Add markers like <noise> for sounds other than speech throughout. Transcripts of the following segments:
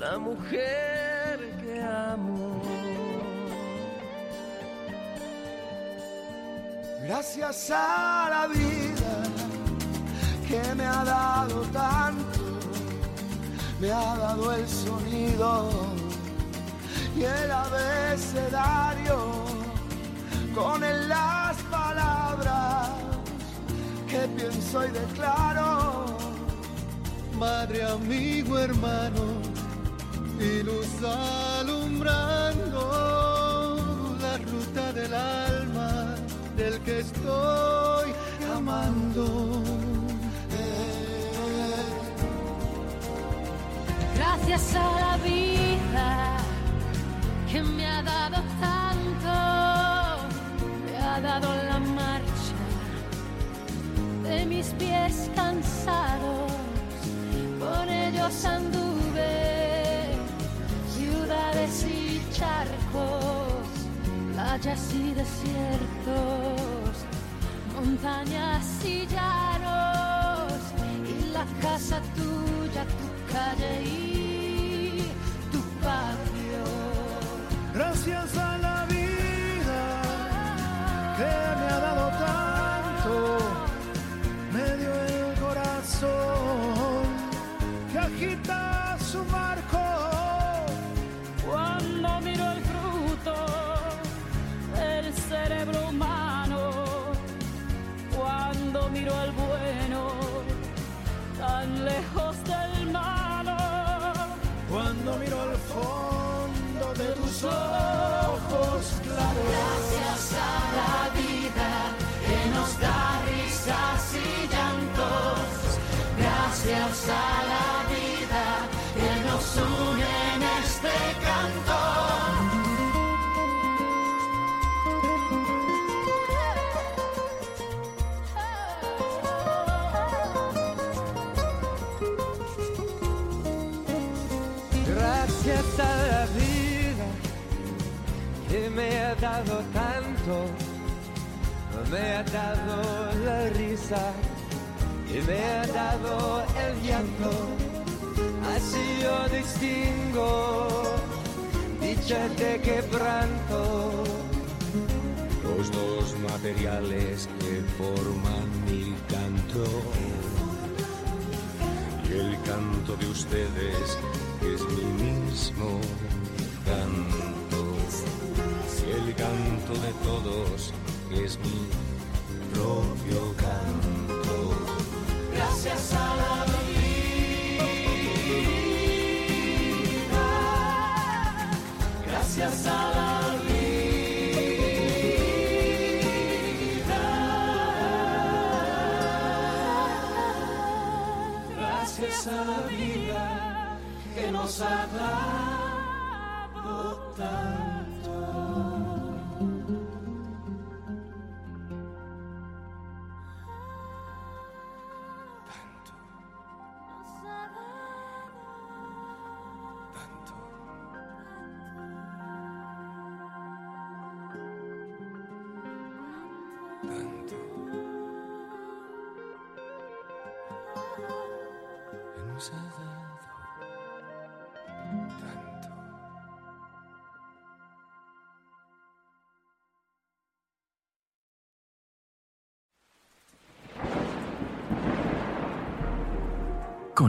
la mujer que amo. Gracias a la vida que me ha dado tanto, me ha dado el sonido y el abecedario con él las palabras que pienso y declaro. Madre, amigo, hermano, y luz alumbrando la ruta del alma del que estoy amando. Gracias a la vida que me ha dado tanto, me ha dado la marcha de mis pies cansados, por ellos anduve ciudades y charcos, playas y desiertos, montañas y llanos, y la casa tuya, tu calle y tu patio. Gracias a la vida que me ha dado tanto, me dio el corazón que agita su marco. Ojos claros. gracias a la vida que nos da risas y llantos, gracias a la me ha dado tanto, me ha dado la risa y me ha dado el llanto. Así yo distingo dicha de quebranto. los dos materiales que forman mi canto. Y el canto de ustedes es mi mismo canto. El canto de todos es mi propio canto. Gracias a la vida, gracias a la vida, gracias a la vida que nos ha dado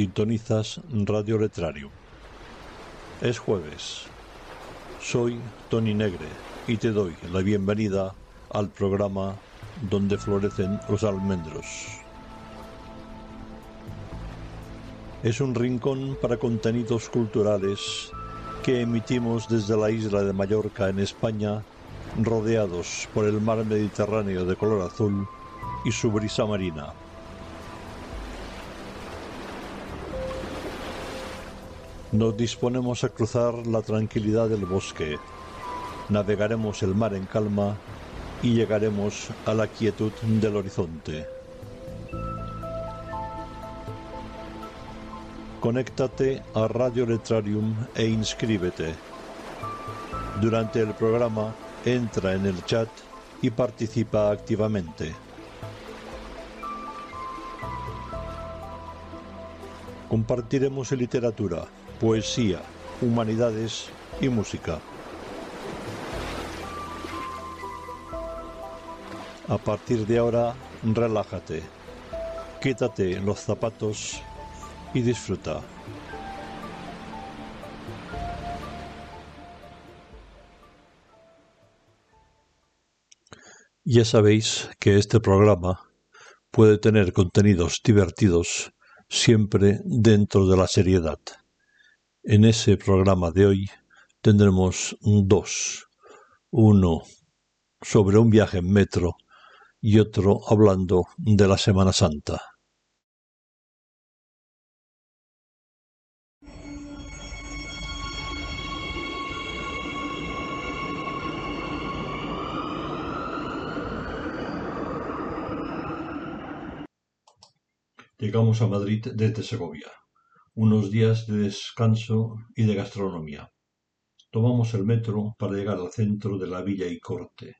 Sintonizas Radio Letrario. Es jueves. Soy Tony Negre y te doy la bienvenida al programa donde florecen los almendros. Es un rincón para contenidos culturales que emitimos desde la isla de Mallorca en España, rodeados por el mar Mediterráneo de color azul y su brisa marina. Nos disponemos a cruzar la tranquilidad del bosque, navegaremos el mar en calma y llegaremos a la quietud del horizonte. Conéctate a Radio Letrarium e inscríbete. Durante el programa, entra en el chat y participa activamente. Compartiremos literatura, poesía, humanidades y música. A partir de ahora, relájate, quítate los zapatos y disfruta. Ya sabéis que este programa puede tener contenidos divertidos siempre dentro de la seriedad. En ese programa de hoy tendremos dos. Uno sobre un viaje en metro y otro hablando de la Semana Santa. Llegamos a Madrid desde Segovia. Unos días de descanso y de gastronomía. Tomamos el metro para llegar al centro de la villa y corte.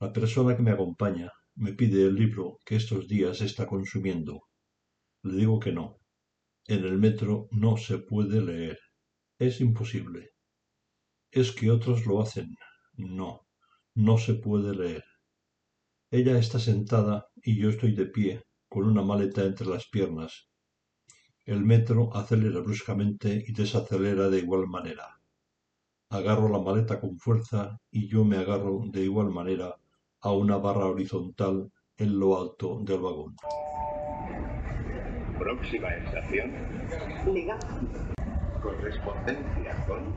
La persona que me acompaña me pide el libro que estos días está consumiendo. Le digo que no. En el metro no se puede leer. Es imposible. Es que otros lo hacen. No, no se puede leer. Ella está sentada y yo estoy de pie con una maleta entre las piernas. El metro acelera bruscamente y desacelera de igual manera. Agarro la maleta con fuerza y yo me agarro de igual manera a una barra horizontal en lo alto del vagón. Próxima estación. Legazpi. Correspondencia con.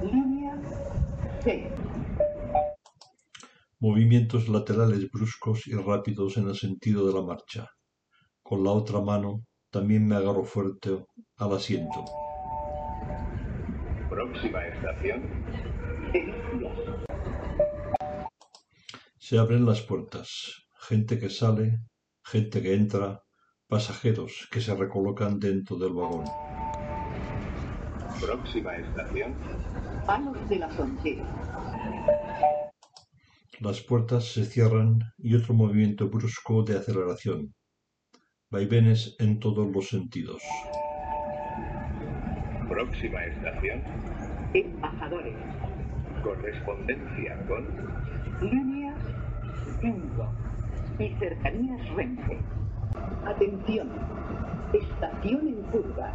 Línea C. Movimientos laterales bruscos y rápidos en el sentido de la marcha. Con la otra mano también me agarro fuerte al asiento. Próxima estación. Se abren las puertas. Gente que sale, gente que entra, pasajeros que se recolocan dentro del vagón. Próxima estación. Palos de la. Las puertas se cierran y otro movimiento brusco de aceleración. Vaivenes en todos los sentidos. Próxima estación. Embajadores. Correspondencia con. Líneas 5. Y cercanías Renfe. Atención. Estación en curva.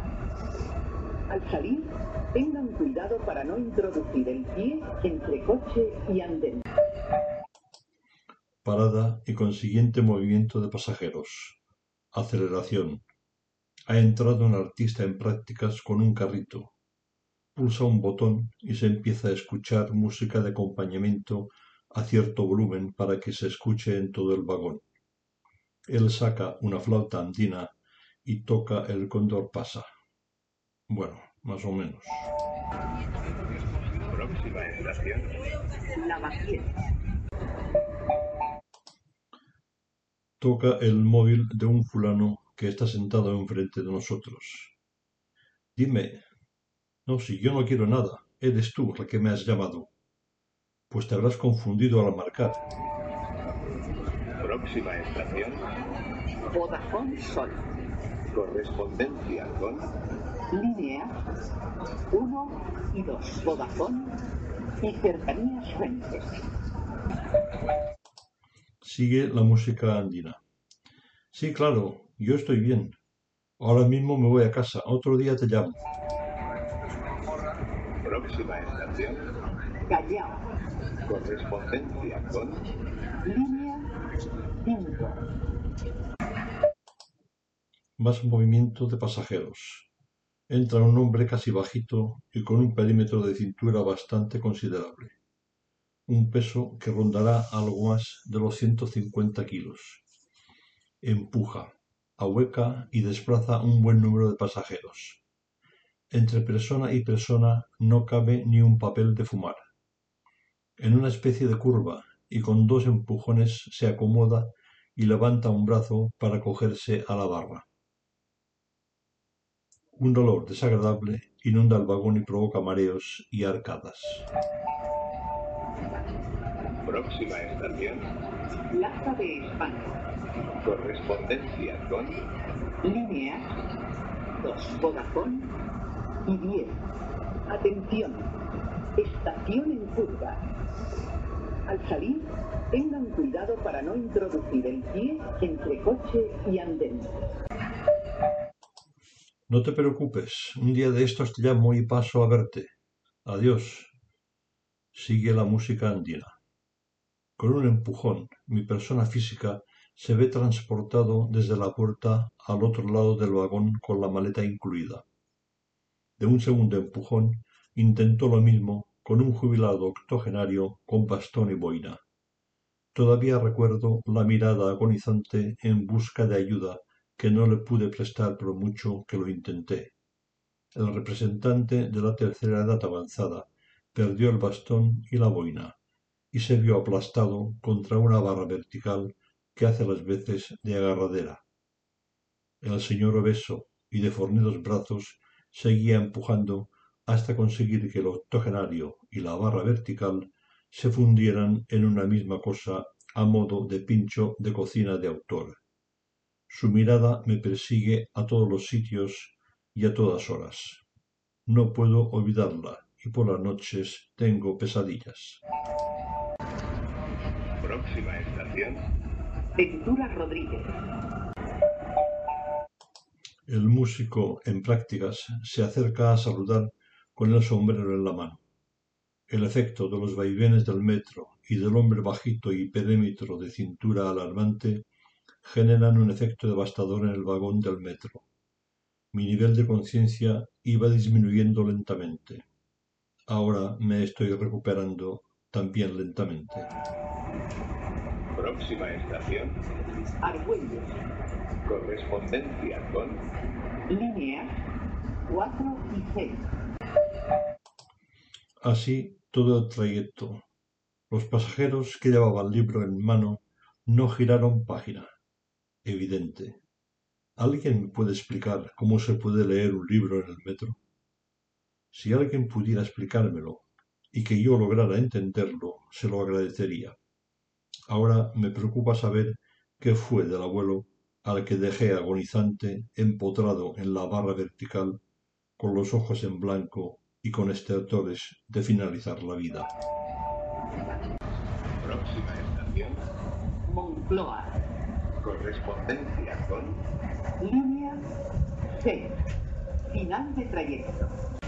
Al salir, tengan cuidado para no introducir el pie entre coche y andén. Parada y consiguiente movimiento de pasajeros. Aceleración. Ha entrado un artista en prácticas con un carrito. Pulsa un botón y se empieza a escuchar música de acompañamiento a cierto volumen para que se escuche en todo el vagón. Él saca una flauta andina y toca el cóndor pasa. Bueno, más o menos. Próxima estación. Lavapiés. Toca el móvil de un fulano que está sentado enfrente de nosotros. Dime. No, si yo no quiero nada. Eres tú la que me has llamado. Pues te habrás confundido al marcar. Próxima estación. Vodafone Sol. Correspondencia con. Líneas 1 y 2. Vodafone y cercanías Renfe. Sigue la música andina. Sí, claro, yo estoy bien. Ahora mismo me voy a casa. Otro día te llamo. Próxima estación, Callao. correspondencia con Línea 5. Más movimiento de pasajeros. Entra un hombre casi bajito y con un perímetro de cintura bastante considerable. Un peso que rondará algo más de los 150 kilos. Empuja, ahueca y desplaza un buen número de pasajeros. Entre persona y persona no cabe ni un papel de fumar. En una especie de curva y con dos empujones se acomoda y levanta un brazo para cogerse a la barra. Un dolor desagradable inunda el vagón y provoca mareos y arcadas. Próxima estación, Plaza de España. correspondencia con Líneas 2. Vodafone y 10. Atención. Estación en curva. Al salir, tengan cuidado para no introducir el pie entre coche y andén. No te preocupes, un día de estos te llamo y paso a verte. Adiós. Sigue la música andina. Con un empujón, mi persona física se ve transportado desde la puerta al otro lado del vagón con la maleta incluida. De un segundo empujón, intentó lo mismo con un jubilado octogenario con bastón y boina. Todavía recuerdo la mirada agonizante en busca de ayuda que no le pude prestar por mucho que lo intenté. El representante de la tercera edad avanzada perdió el bastón y la boina y se vio aplastado contra una barra vertical que hace las veces de agarradera. El señor obeso y de fornidos brazos seguía empujando hasta conseguir que el octogenario y la barra vertical se fundieran en una misma cosa a modo de pincho de cocina de autor. Su mirada me persigue a todos los sitios y a todas horas. No puedo olvidarla y por las noches tengo pesadillas. Próxima estación, Ventura Rodríguez. El músico en prácticas se acerca a saludar con el sombrero en la mano. El efecto de los vaivenes del metro y del hombre bajito y perímetro de cintura alarmante generan un efecto devastador en el vagón del metro. Mi nivel de conciencia iba disminuyendo lentamente. Ahora me estoy recuperando también lentamente. próxima estación, Argüelles. correspondencia con Líneas 4 y 6. Así todo el trayecto. Los pasajeros que llevaban el libro en mano no giraron página. Evidente. ¿Alguien me puede explicar cómo se puede leer un libro en el metro? Si alguien pudiera explicármelo y que yo lograra entenderlo, se lo agradecería. Ahora me preocupa saber qué fue del abuelo al que dejé agonizante empotrado en la barra vertical, con los ojos en blanco y con estertores de finalizar la vida. próxima estación, Moncloa. correspondencia con Línea 6. Final de trayecto.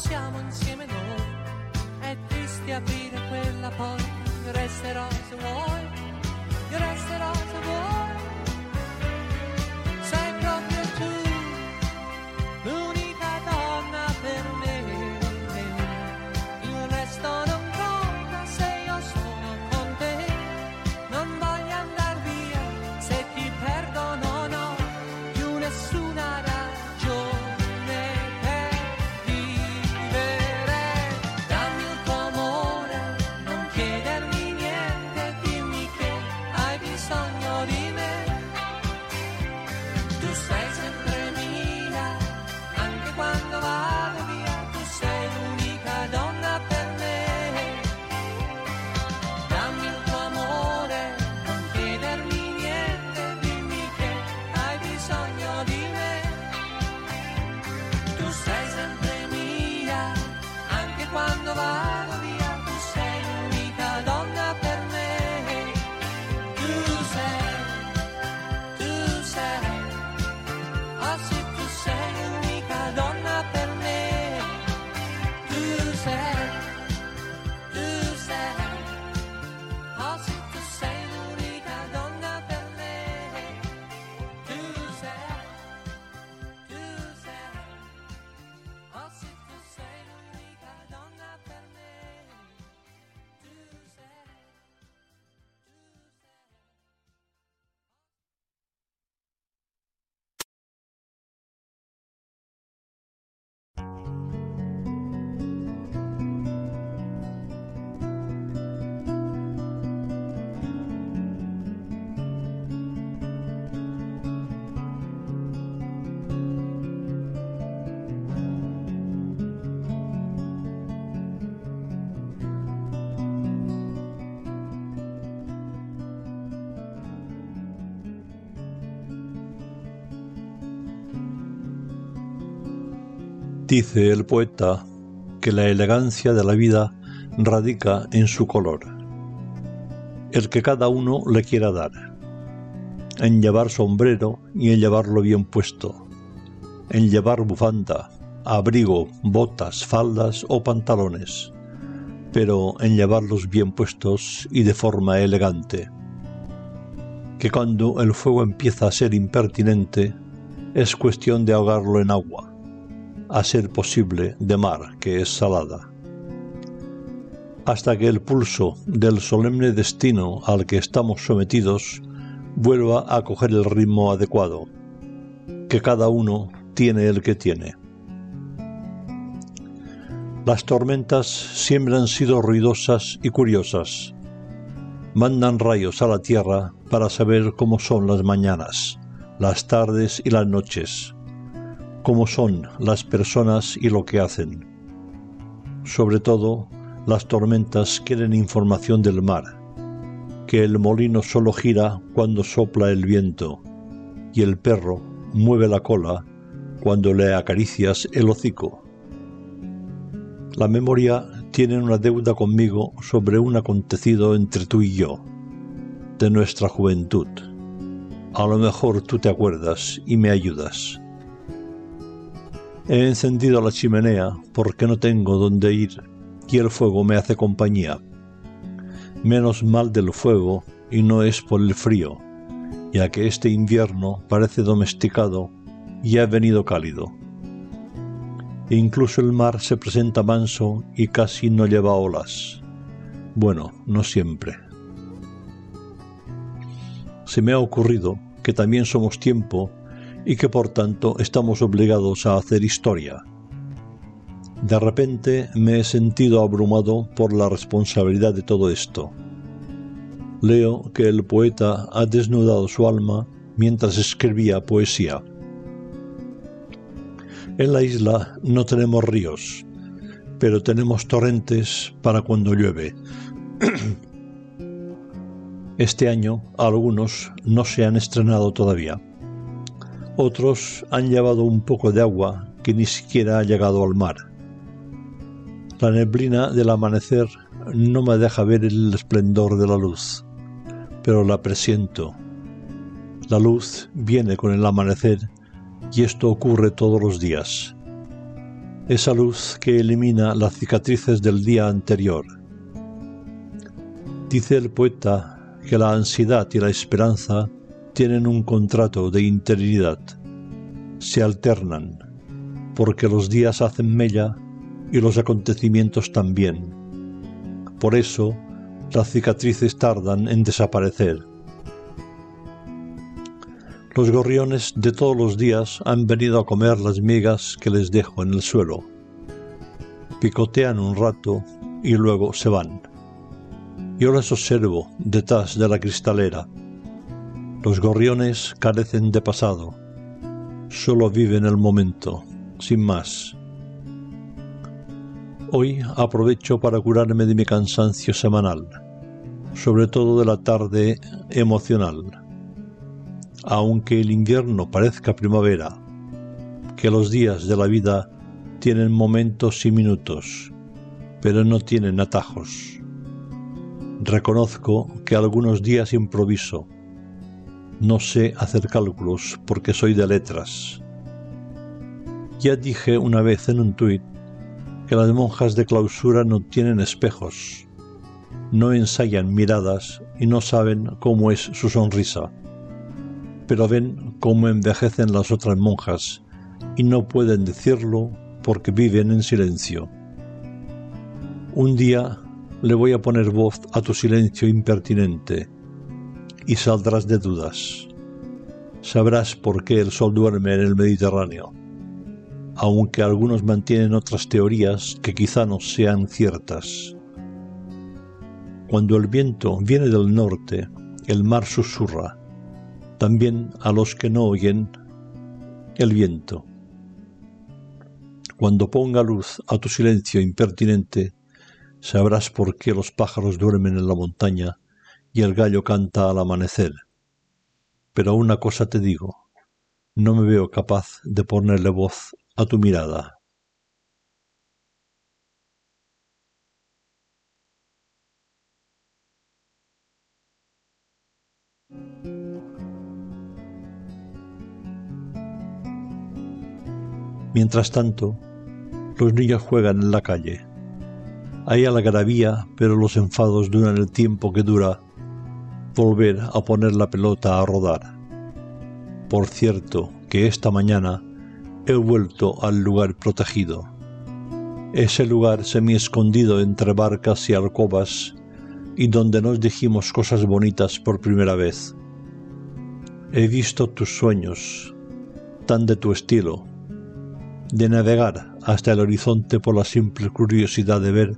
Siamo insieme noi. È triste aprire quella io resterò se vuoi, resterò se vuoi. Dice el poeta que la elegancia de la vida radica en su color, el que cada uno le quiera dar, en llevar sombrero y en llevarlo bien puesto, en llevar bufanda, abrigo, botas, faldas o pantalones, pero en llevarlos bien puestos y de forma elegante. Que cuando el fuego empieza a ser impertinente, es cuestión de ahogarlo en agua a ser posible de mar que es salada. Hasta que el pulso del solemne destino al que estamos sometidos vuelva a coger el ritmo adecuado, que cada uno tiene el que tiene. Las tormentas siempre han sido ruidosas y curiosas. Mandan rayos a la tierra para saber cómo son las mañanas, las tardes y las noches cómo son las personas y lo que hacen. Sobre todo, las tormentas quieren información del mar, que el molino solo gira cuando sopla el viento y el perro mueve la cola cuando le acaricias el hocico. La memoria tiene una deuda conmigo sobre un acontecido entre tú y yo, de nuestra juventud. A lo mejor tú te acuerdas y me ayudas. He encendido la chimenea porque no tengo dónde ir y el fuego me hace compañía. Menos mal del fuego y no es por el frío, ya que este invierno parece domesticado y ha venido cálido. Incluso el mar se presenta manso y casi no lleva olas. Bueno, no siempre. Se me ha ocurrido que también somos tiempo y que por tanto estamos obligados a hacer historia. De repente me he sentido abrumado por la responsabilidad de todo esto. Leo que el poeta ha desnudado su alma mientras escribía poesía. En la isla no tenemos ríos, pero tenemos torrentes para cuando llueve. <clears throat> Este año algunos no se han estrenado todavía. Otros han llevado un poco de agua que ni siquiera ha llegado al mar. La neblina del amanecer no me deja ver el esplendor de la luz, pero la presiento. La luz viene con el amanecer y esto ocurre todos los días. Esa luz que elimina las cicatrices del día anterior. Dice el poeta que la ansiedad y la esperanza tienen un contrato de interinidad. Se alternan, porque los días hacen mella y los acontecimientos también. Por eso, las cicatrices tardan en desaparecer. Los gorriones de todos los días han venido a comer las migas que les dejo en el suelo. Picotean un rato y luego se van. Yo les observo detrás de la cristalera. Los gorriones carecen de pasado. Solo viven el momento, sin más. Hoy aprovecho para curarme de mi cansancio semanal, sobre todo de la tarde emocional. Aunque el invierno parezca primavera, que los días de la vida tienen momentos y minutos, pero no tienen atajos. Reconozco que algunos días improviso. No sé hacer cálculos porque soy de letras. Ya dije una vez en un tuit que las monjas de clausura no tienen espejos, no ensayan miradas y no saben cómo es su sonrisa, pero ven cómo envejecen las otras monjas y no pueden decirlo porque viven en silencio. Un día le voy a poner voz a tu silencio impertinente y saldrás de dudas. Sabrás por qué el sol duerme en el Mediterráneo aunque algunos mantienen otras teorías que quizá no sean ciertas. Cuando el viento viene del norte, el mar susurra, también a los que no oyen el viento. Cuando ponga luz a tu silencio impertinente, sabrás por qué los pájaros duermen en la montaña y el gallo canta al amanecer. Pero una cosa te digo, no me veo capaz de ponerle voz a tu mirada. Mientras tanto, los niños juegan en la calle. Hay algarabía, pero los enfados duran el tiempo que dura volver a poner la pelota a rodar. Por cierto, que esta mañana he vuelto al lugar protegido. Ese lugar semi escondido entre barcas y alcobas y donde nos dijimos cosas bonitas por primera vez. He visto tus sueños, tan de tu estilo, de navegar hasta el horizonte por la simple curiosidad de ver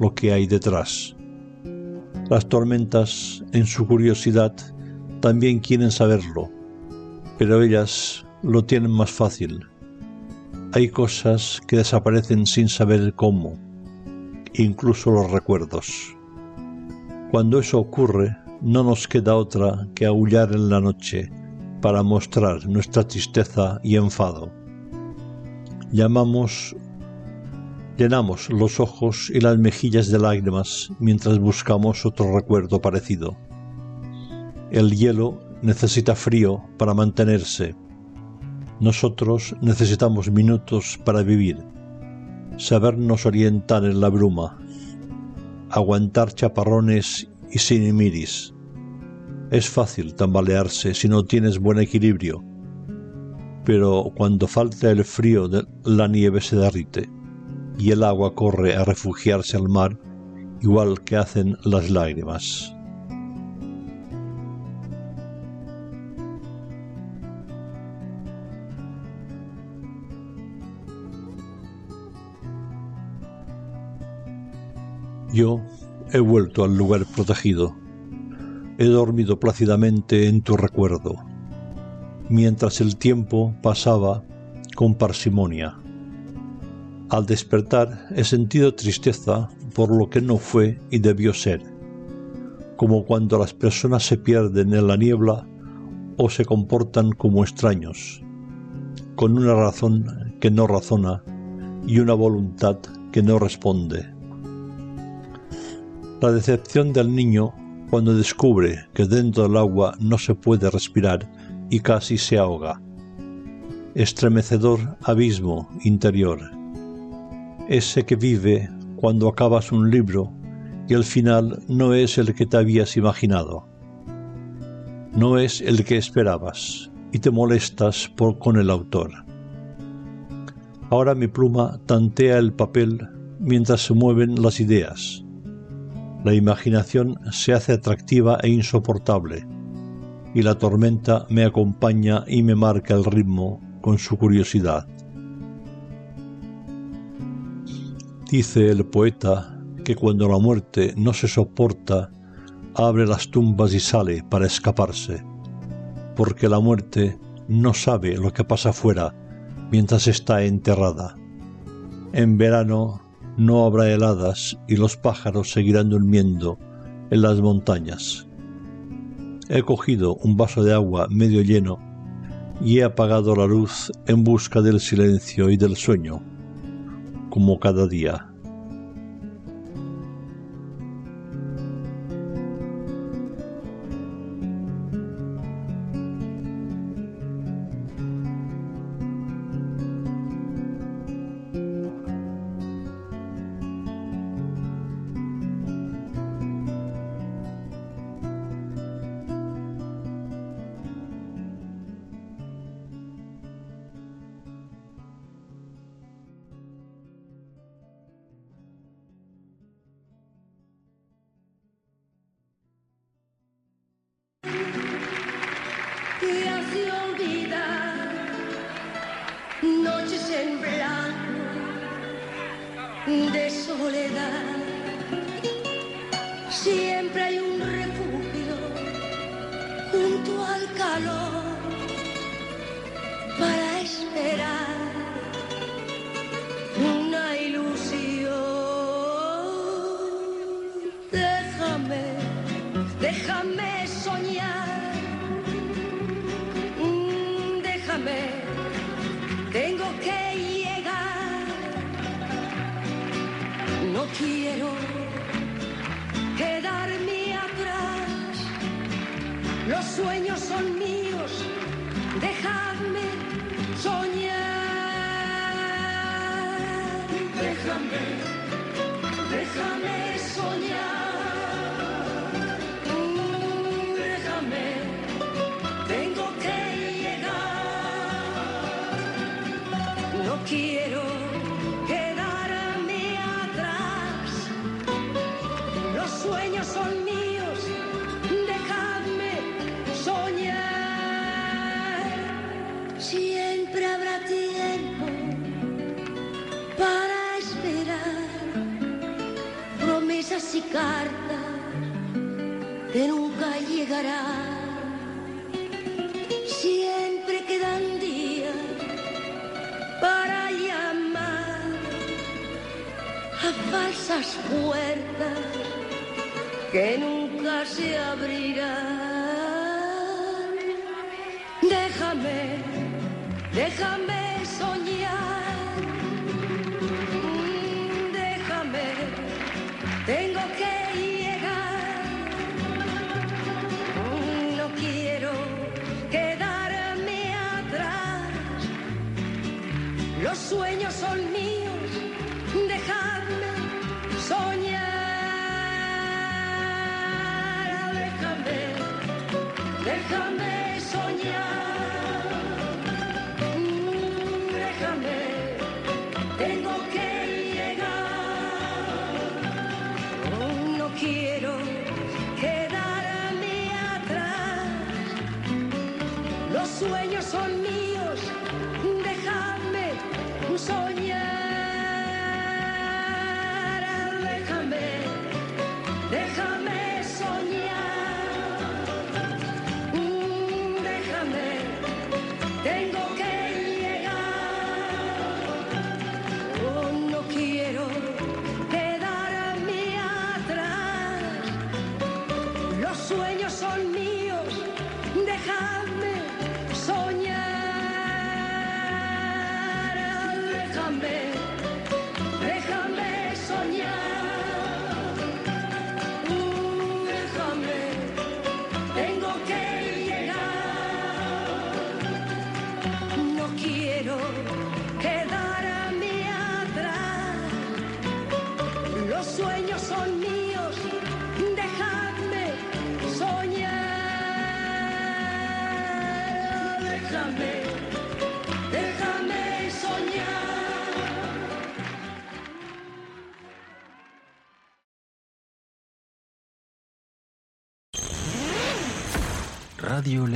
lo que hay detrás. Las tormentas, en su curiosidad, también quieren saberlo, pero ellas lo tienen más fácil hay cosas que desaparecen sin saber cómo, incluso los recuerdos. Cuando eso ocurre, no nos queda otra que aullar en la noche para mostrar nuestra tristeza y enfado. Llamamos, llenamos los ojos y las mejillas de lágrimas mientras buscamos otro recuerdo parecido. El hielo necesita frío para mantenerse nosotros necesitamos minutos para vivir, sabernos orientar en la bruma, aguantar chaparrones y sin miris. Es fácil tambalearse si no tienes buen equilibrio, pero cuando falta el frío la nieve se derrite y el agua corre a refugiarse al mar igual que hacen las lágrimas. Yo he vuelto al lugar protegido. He dormido plácidamente en tu recuerdo, mientras el tiempo pasaba con parsimonia. Al despertar he sentido tristeza por lo que no fue y debió ser, como cuando las personas se pierden en la niebla o se comportan como extraños, con una razón que no razona y una voluntad que no responde. La decepción del niño cuando descubre que dentro del agua no se puede respirar y casi se ahoga. Estremecedor abismo interior. Ese que vive cuando acabas un libro y el final no es el que te habías imaginado. No es el que esperabas y te molestas por con el autor. Ahora mi pluma tantea el papel mientras se mueven las ideas la imaginación se hace atractiva e insoportable, y la tormenta me acompaña y me marca el ritmo con su curiosidad. Dice el poeta que cuando la muerte no se soporta, abre las tumbas y sale para escaparse, porque la muerte no sabe lo que pasa fuera mientras está enterrada. En verano no habrá heladas y los pájaros seguirán durmiendo en las montañas. He cogido un vaso de agua medio lleno y he apagado la luz en busca del silencio y del sueño, como cada día. Déjame soñar.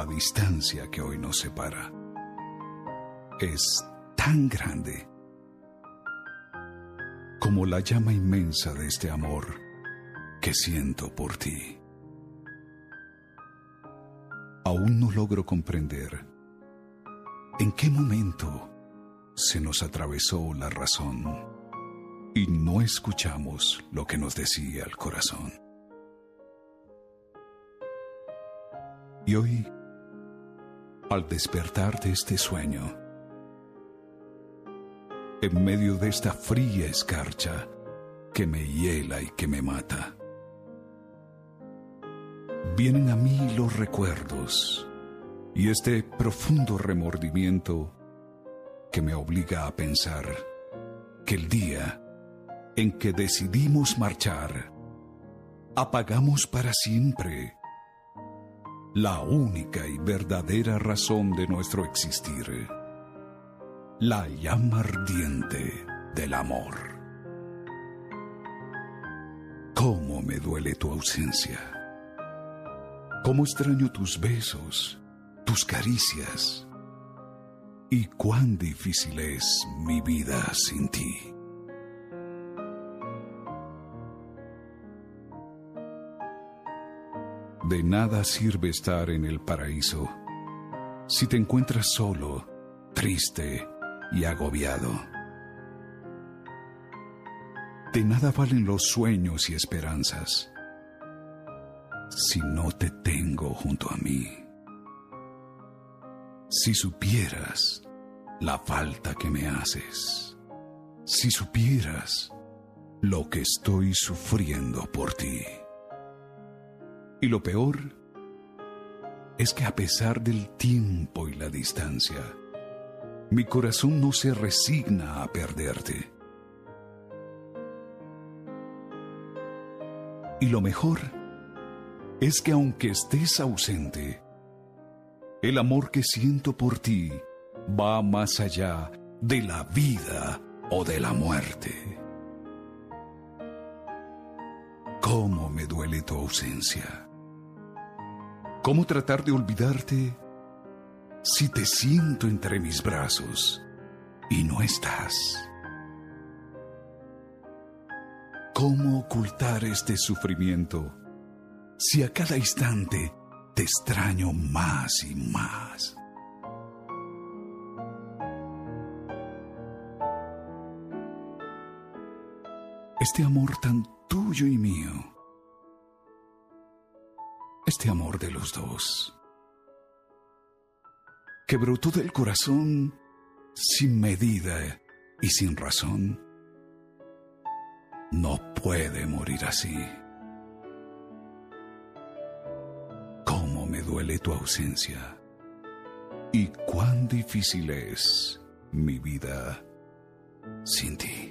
La distancia que hoy nos separa es tan grande como la llama inmensa de este amor que siento por ti. Aún no logro comprender en qué momento se nos atravesó la razón y no escuchamos lo que nos decía el corazón. Y hoy, al despertar de este sueño, en medio de esta fría escarcha que me hiela y que me mata, vienen a mí los recuerdos y este profundo remordimiento que me obliga a pensar que el día en que decidimos marchar, apagamos para siempre la única y verdadera razón de nuestro existir, la llama ardiente del amor. ¿Cómo me duele tu ausencia? ¿Cómo extraño tus besos, tus caricias? ¿Y cuán difícil es mi vida sin ti? De nada sirve estar en el paraíso si te encuentras solo, triste y agobiado. De nada valen los sueños y esperanzas si no te tengo junto a mí. Si supieras la falta que me haces, si supieras lo que estoy sufriendo por ti. Y lo peor es que a pesar del tiempo y la distancia, mi corazón no se resigna a perderte. Y lo mejor es que aunque estés ausente, el amor que siento por ti va más allá de la vida o de la muerte. ¿Cómo me duele tu ausencia? ¿Cómo tratar de olvidarte si te siento entre mis brazos y no estás? ¿Cómo ocultar este sufrimiento si a cada instante te extraño más y más? Este amor tan tuyo y mío este amor de los dos, que brotó del corazón sin medida y sin razón, no puede morir así. ¿Cómo me duele tu ausencia? ¿Y cuán difícil es mi vida sin ti?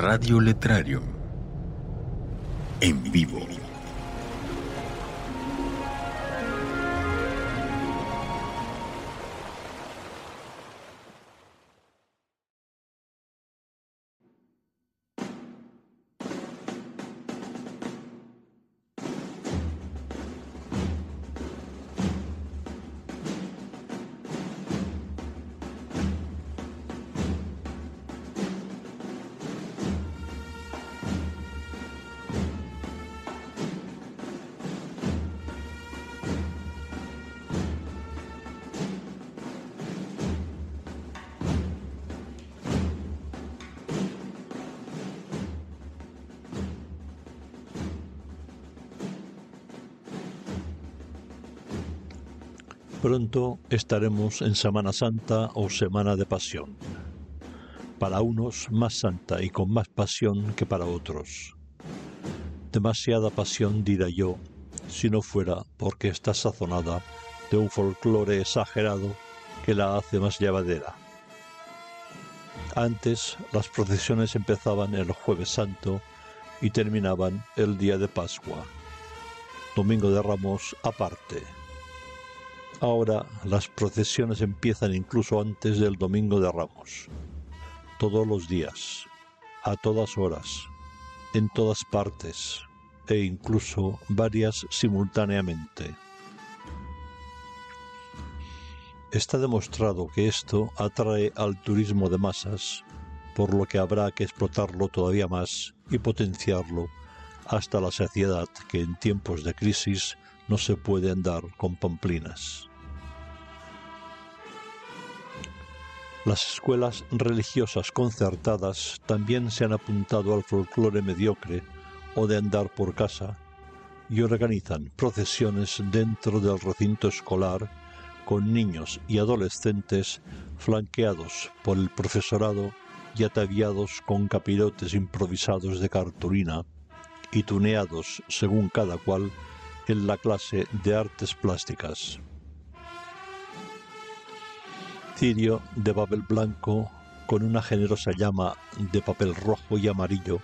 Radio Letrario. En vivo. Pronto estaremos en Semana Santa o Semana de Pasión. Para unos más santa y con más pasión que para otros. Demasiada pasión, dirá yo, si no fuera porque está sazonada de un folclore exagerado que la hace más llevadera. Antes las procesiones empezaban el jueves santo y terminaban el día de Pascua. Domingo de Ramos aparte. Ahora las procesiones empiezan incluso antes del Domingo de Ramos. Todos los días, a todas horas, en todas partes e incluso varias simultáneamente. Está demostrado que esto atrae al turismo de masas, por lo que habrá que explotarlo todavía más y potenciarlo hasta la saciedad que en tiempos de crisis no se puede andar con pamplinas. Las escuelas religiosas concertadas también se han apuntado al folclore mediocre o de andar por casa y organizan procesiones dentro del recinto escolar con niños y adolescentes flanqueados por el profesorado y ataviados con capirotes improvisados de cartulina y tuneados según cada cual en la clase de artes plásticas. Cirio de papel blanco con una generosa llama de papel rojo y amarillo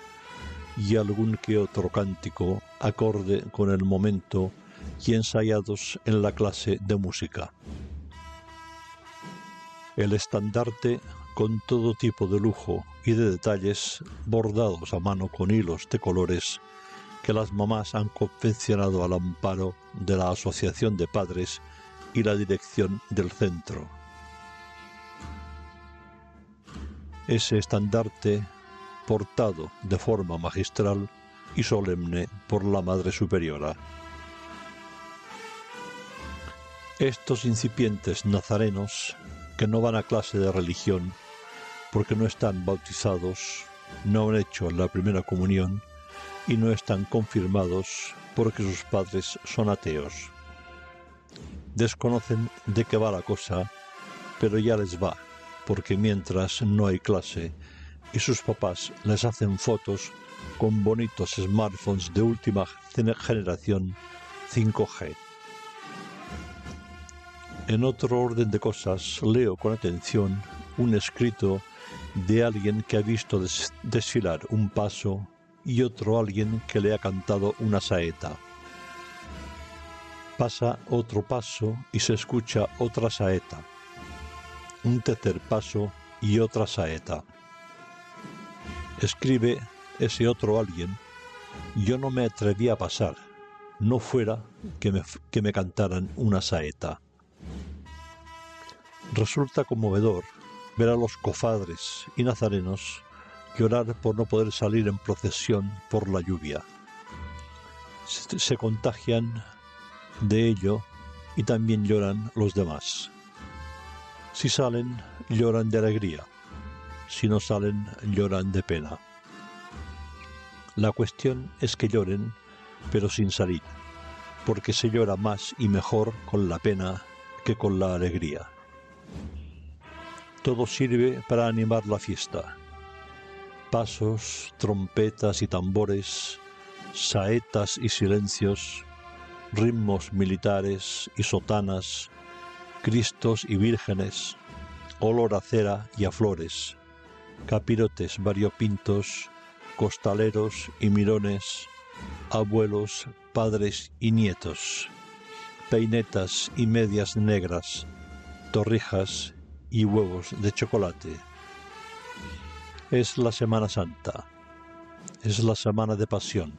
y algún que otro cántico acorde con el momento y ensayados en la clase de música. El estandarte con todo tipo de lujo y de detalles bordados a mano con hilos de colores que las mamás han confeccionado al amparo de la Asociación de Padres y la dirección del centro. Ese estandarte portado de forma magistral y solemne por la Madre Superiora. Estos incipientes nazarenos que no van a clase de religión porque no están bautizados, no han hecho la primera comunión y no están confirmados porque sus padres son ateos. Desconocen de qué va la cosa, pero ya les va, porque mientras no hay clase y sus papás les hacen fotos con bonitos smartphones de última generación 5G. En otro orden de cosas, leo con atención un escrito de alguien que ha visto desfilar un paso y otro alguien que le ha cantado una saeta. Pasa otro paso y se escucha otra saeta. Un tercer paso y otra saeta. Escribe ese otro alguien, yo no me atreví a pasar, no fuera que me, que me cantaran una saeta. Resulta conmovedor ver a los cofadres y nazarenos llorar por no poder salir en procesión por la lluvia. Se, se contagian de ello y también lloran los demás. Si salen, lloran de alegría. Si no salen, lloran de pena. La cuestión es que lloren, pero sin salir, porque se llora más y mejor con la pena que con la alegría. Todo sirve para animar la fiesta. Pasos, trompetas y tambores, saetas y silencios, ritmos militares y sotanas, cristos y vírgenes, olor a cera y a flores, capirotes variopintos, costaleros y mirones, abuelos, padres y nietos, peinetas y medias negras, torrijas y huevos de chocolate. Es la Semana Santa, es la semana de pasión,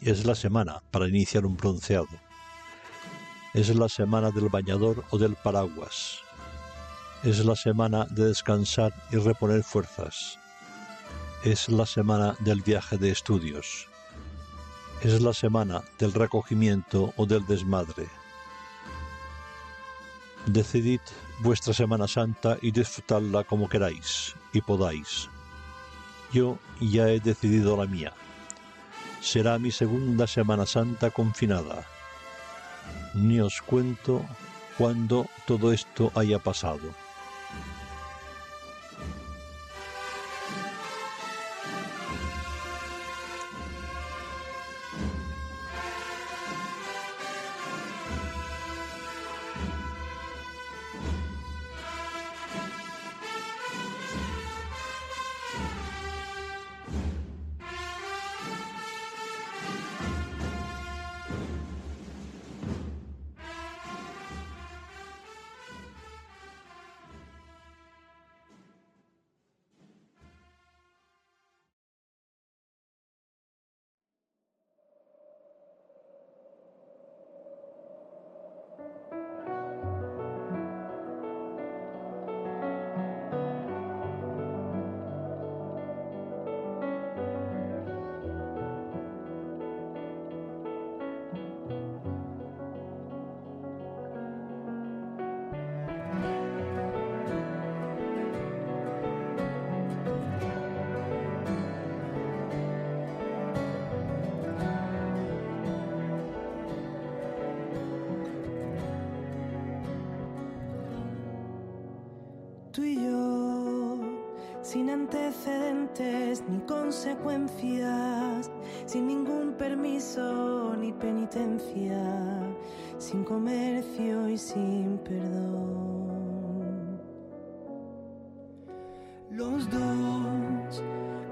es la semana para iniciar un bronceado, es la semana del bañador o del paraguas, es la semana de descansar y reponer fuerzas, es la semana del viaje de estudios, es la semana del recogimiento o del desmadre. Decidid vuestra Semana Santa y disfrutadla como queráis y podáis. Yo ya he decidido la mía. Será mi segunda Semana Santa confinada. Ni os cuento cuando todo esto haya pasado. Antecedentes ni consecuencias, sin ningún permiso ni penitencia, sin comercio y sin perdón. Los dos,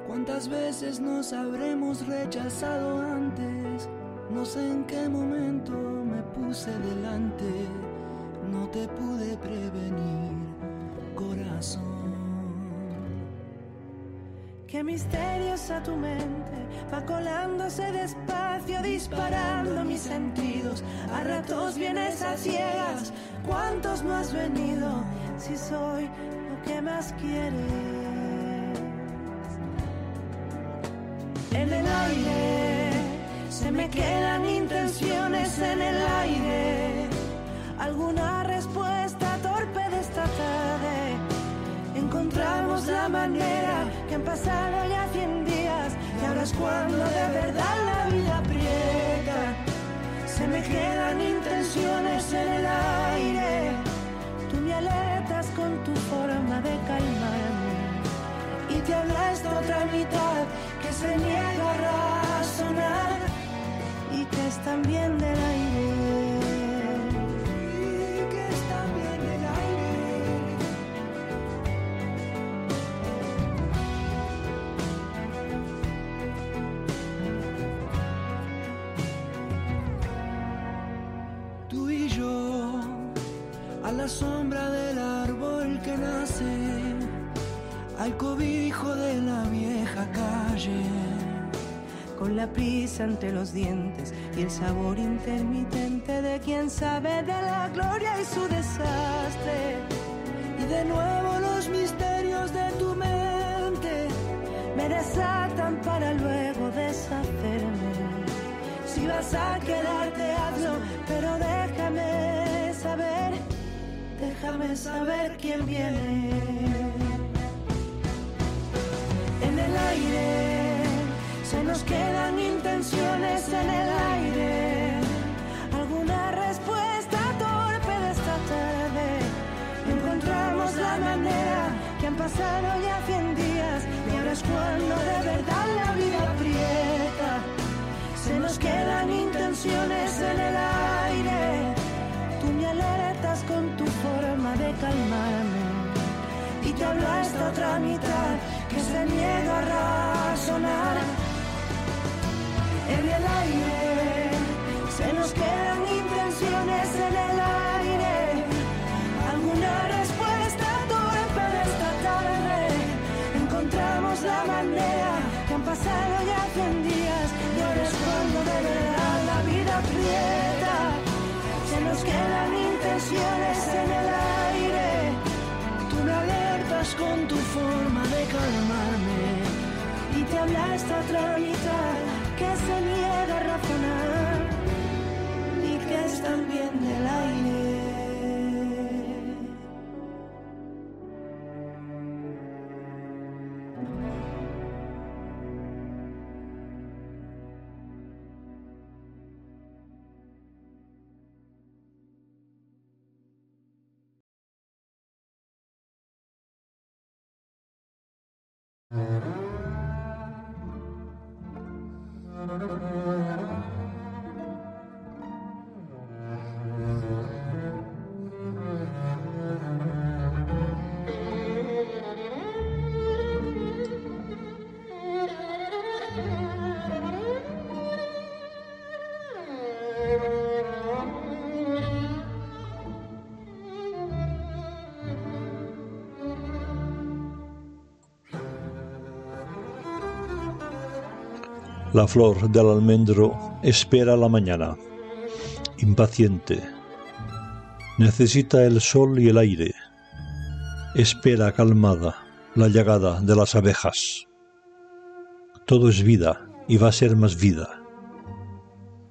¿cuántas veces nos habremos rechazado antes? No sé en qué momento me puse delante, no te pude prevenir, corazón. Qué misteriosa tu mente va colándose despacio, disparando mis sentidos. A ratos vienes a ciegas, ¿cuántos no has venido? Si soy lo que más quieres. En el aire se me quedan intenciones en el aire. Alguna respuesta torpe de esta tarde encontramos la manera pasado ya cien días y ahora es cuando de verdad la vida aprieta. Se me quedan intenciones en el aire. Tú me alertas con tu forma de calmarme y te habla esta otra mitad que se niega a razonar y que es también del aire. Al cobijo de la vieja calle. con la prisa entre los dientes y el sabor intermitente de quien sabe de la gloria y su desastre. Y de nuevo los misterios de tu mente Me desatan para luego deshacerme. Si vas a quedarte, hazlo, pero déjame saber, déjame saber quién viene. Se nos quedan intenciones en el aire. Alguna respuesta torpe de esta tarde. Encontramos la manera que han pasado ya cien días y ahora es cuando de verdad la vida aprieta. Se nos quedan intenciones en el aire. Tú me alertas con tu forma de calmarme y te habla esta otra mitad que se niega a razonar. En el aire se nos quedan intenciones en el aire. Alguna respuesta torpe de esta tarde. Encontramos la manera que han pasado ya cien días y ahora es cuando de verdad la vida aprieta. Se nos quedan intenciones en el aire. Con tu forma de calmarme y te habla esta otra mitad que se niega a razonar y que es también del aire. Thank you. La flor del almendro espera la mañana, impaciente. Necesita el sol y el aire. Espera calmada la llegada de las abejas. Todo es vida y va a ser más vida.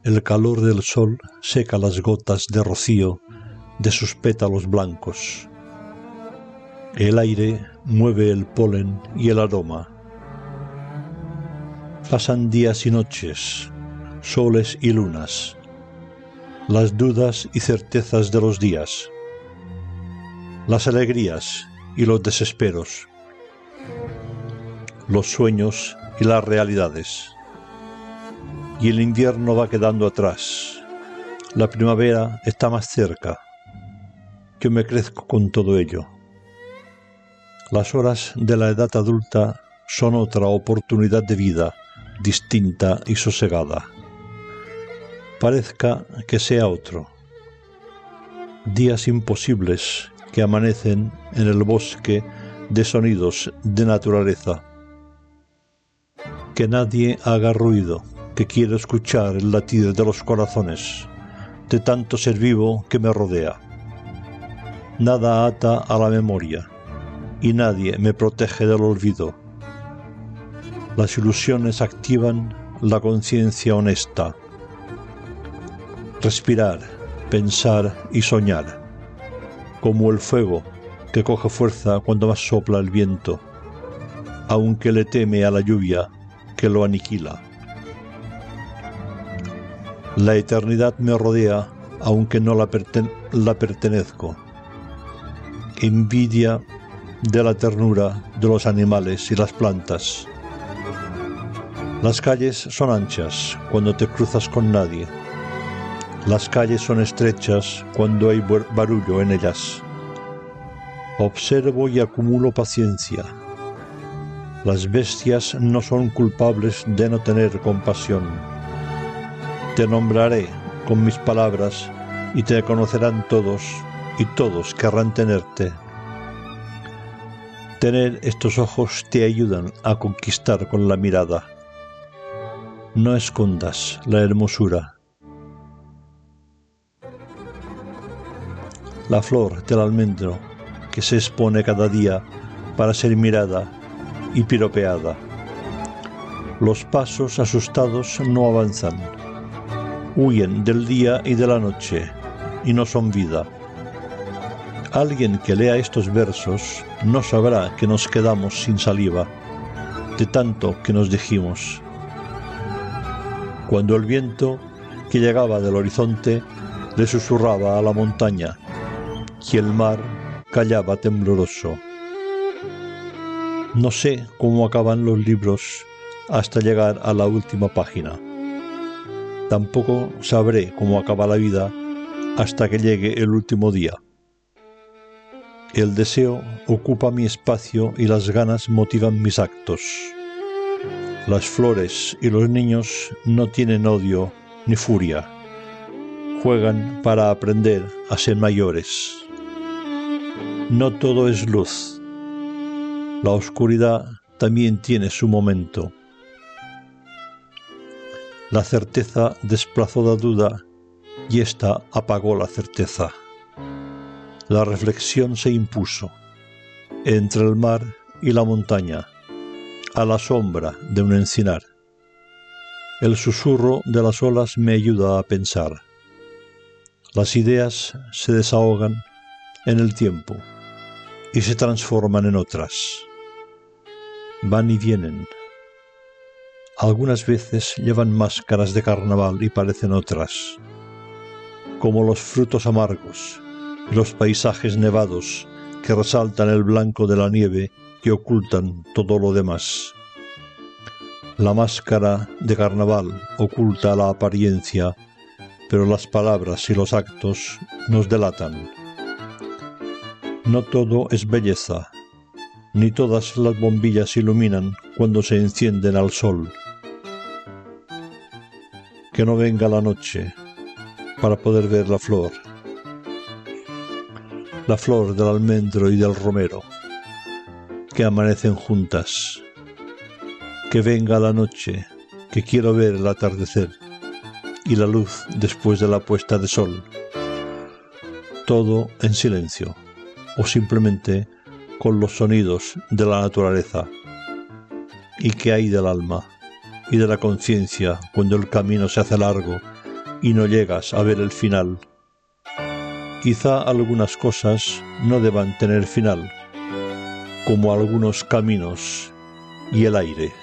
El calor del sol seca las gotas de rocío de sus pétalos blancos. El aire mueve el polen y el aroma Pasan días y noches, soles y lunas, las dudas y certezas de los días, las alegrías y los desesperos, los sueños y las realidades. Y el invierno va quedando atrás, la primavera está más cerca. Yo me crezco con todo ello. Las horas de la edad adulta son otra oportunidad de vida distinta y sosegada. Parezca que sea otro. Días imposibles que amanecen en el bosque de sonidos de naturaleza. Que nadie haga ruido, que quiero escuchar el latir de los corazones, de tanto ser vivo que me rodea. Nada ata a la memoria, y nadie me protege del olvido las ilusiones activan la conciencia honesta. Respirar, pensar y soñar, como el fuego que coge fuerza cuando más sopla el viento, aunque le teme a la lluvia que lo aniquila. La eternidad me rodea aunque no la, la pertenezco. Envidia de la ternura de los animales y las plantas las calles son anchas cuando te cruzas con nadie. Las calles son estrechas cuando hay barullo en ellas. Observo y acumulo paciencia. Las bestias no son culpables de no tener compasión. Te nombraré con mis palabras y te conocerán todos y todos querrán tenerte. Tener estos ojos te ayudan a conquistar con la mirada no escondas la hermosura. La flor del almendro que se expone cada día para ser mirada y piropeada. Los pasos asustados no avanzan, huyen del día y de la noche y no son vida. Alguien que lea estos versos no sabrá que nos quedamos sin saliva, de tanto que nos dijimos cuando el viento que llegaba del horizonte le susurraba a la montaña y el mar callaba tembloroso. No sé cómo acaban los libros hasta llegar a la última página. Tampoco sabré cómo acaba la vida hasta que llegue el último día. El deseo ocupa mi espacio y las ganas motivan mis actos. Las flores y los niños no tienen odio ni furia. Juegan para aprender a ser mayores. No todo es luz. La oscuridad también tiene su momento. La certeza desplazó la duda y ésta apagó la certeza. La reflexión se impuso entre el mar y la montaña a la sombra de un encinar. El susurro de las olas me ayuda a pensar. Las ideas se desahogan en el tiempo y se transforman en otras. Van y vienen. Algunas veces llevan máscaras de carnaval y parecen otras, como los frutos amargos y los paisajes nevados que resaltan el blanco de la nieve que ocultan todo lo demás. La máscara de carnaval oculta la apariencia, pero las palabras y los actos nos delatan. No todo es belleza, ni todas las bombillas iluminan cuando se encienden al sol. Que no venga la noche para poder ver la flor, la flor del almendro y del romero, que amanecen juntas. Que venga la noche, que quiero ver el atardecer y la luz después de la puesta de sol. Todo en silencio o simplemente con los sonidos de la naturaleza. ¿Y qué hay del alma y de la conciencia cuando el camino se hace largo y no llegas a ver el final? Quizá algunas cosas no deban tener final, como algunos caminos y el aire.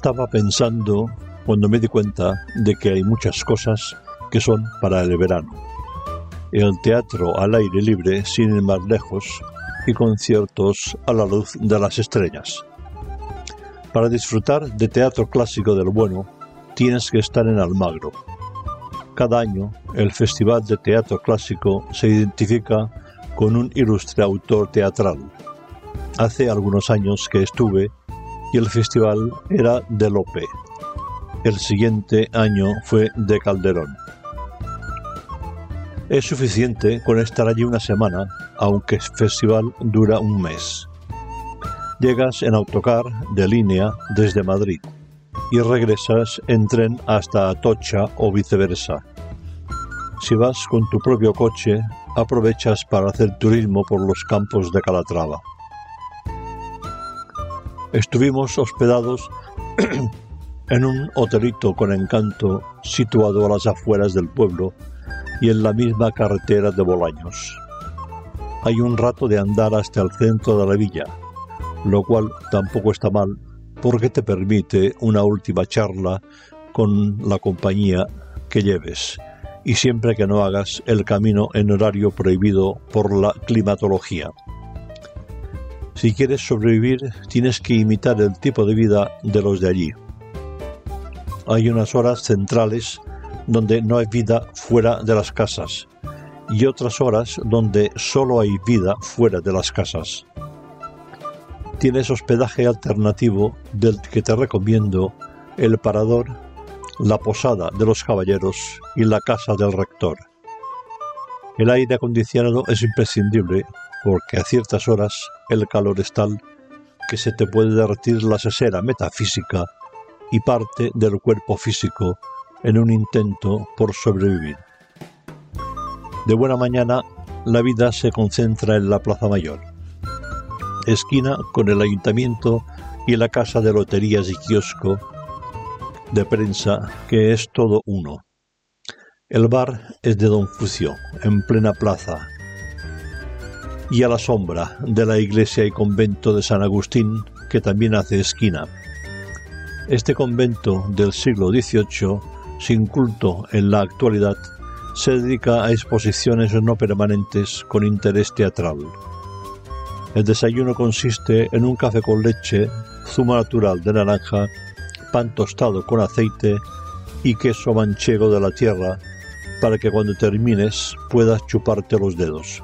Estaba pensando cuando me di cuenta de que hay muchas cosas que son para el verano. El teatro al aire libre, sin ir más lejos, y conciertos a la luz de las estrellas. Para disfrutar de teatro clásico del bueno, tienes que estar en Almagro. Cada año, el Festival de Teatro Clásico se identifica con un ilustre autor teatral. Hace algunos años que estuve y el festival era de Lope. El siguiente año fue de Calderón. Es suficiente con estar allí una semana, aunque el festival dura un mes. Llegas en autocar de línea desde Madrid y regresas en tren hasta Atocha o viceversa. Si vas con tu propio coche, aprovechas para hacer turismo por los campos de Calatrava. Estuvimos hospedados <clears throat> en un hotelito con encanto situado a las afueras del pueblo y en la misma carretera de Bolaños. Hay un rato de andar hasta el centro de la villa, lo cual tampoco está mal porque te permite una última charla con la compañía que lleves y siempre que no hagas el camino en horario prohibido por la climatología. Si quieres sobrevivir, tienes que imitar el tipo de vida de los de allí. Hay unas horas centrales donde no hay vida fuera de las casas y otras horas donde solo hay vida fuera de las casas. Tienes hospedaje alternativo del que te recomiendo el parador, la posada de los caballeros y la casa del rector. El aire acondicionado es imprescindible porque a ciertas horas el calor es tal que se te puede derretir la sesera metafísica y parte del cuerpo físico en un intento por sobrevivir. De buena mañana, la vida se concentra en la Plaza Mayor, esquina con el ayuntamiento y la casa de loterías y kiosco de prensa, que es todo uno. El bar es de Don Fucio, en plena plaza, y a la sombra de la iglesia y convento de San Agustín, que también hace esquina. Este convento del siglo XVIII, sin culto en la actualidad, se dedica a exposiciones no permanentes con interés teatral. El desayuno consiste en un café con leche, zumo natural de naranja, pan tostado con aceite y queso manchego de la tierra para que cuando termines puedas chuparte los dedos.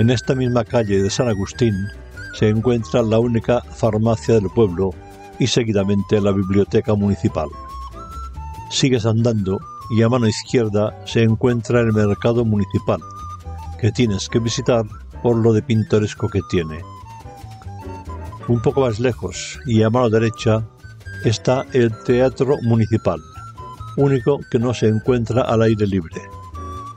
En esta misma calle de San Agustín se encuentra la única farmacia del pueblo y seguidamente la biblioteca municipal. Sigues andando y a mano izquierda se encuentra el mercado municipal, que tienes que visitar por lo de pintoresco que tiene. Un poco más lejos y a mano derecha está el Teatro Municipal, único que no se encuentra al aire libre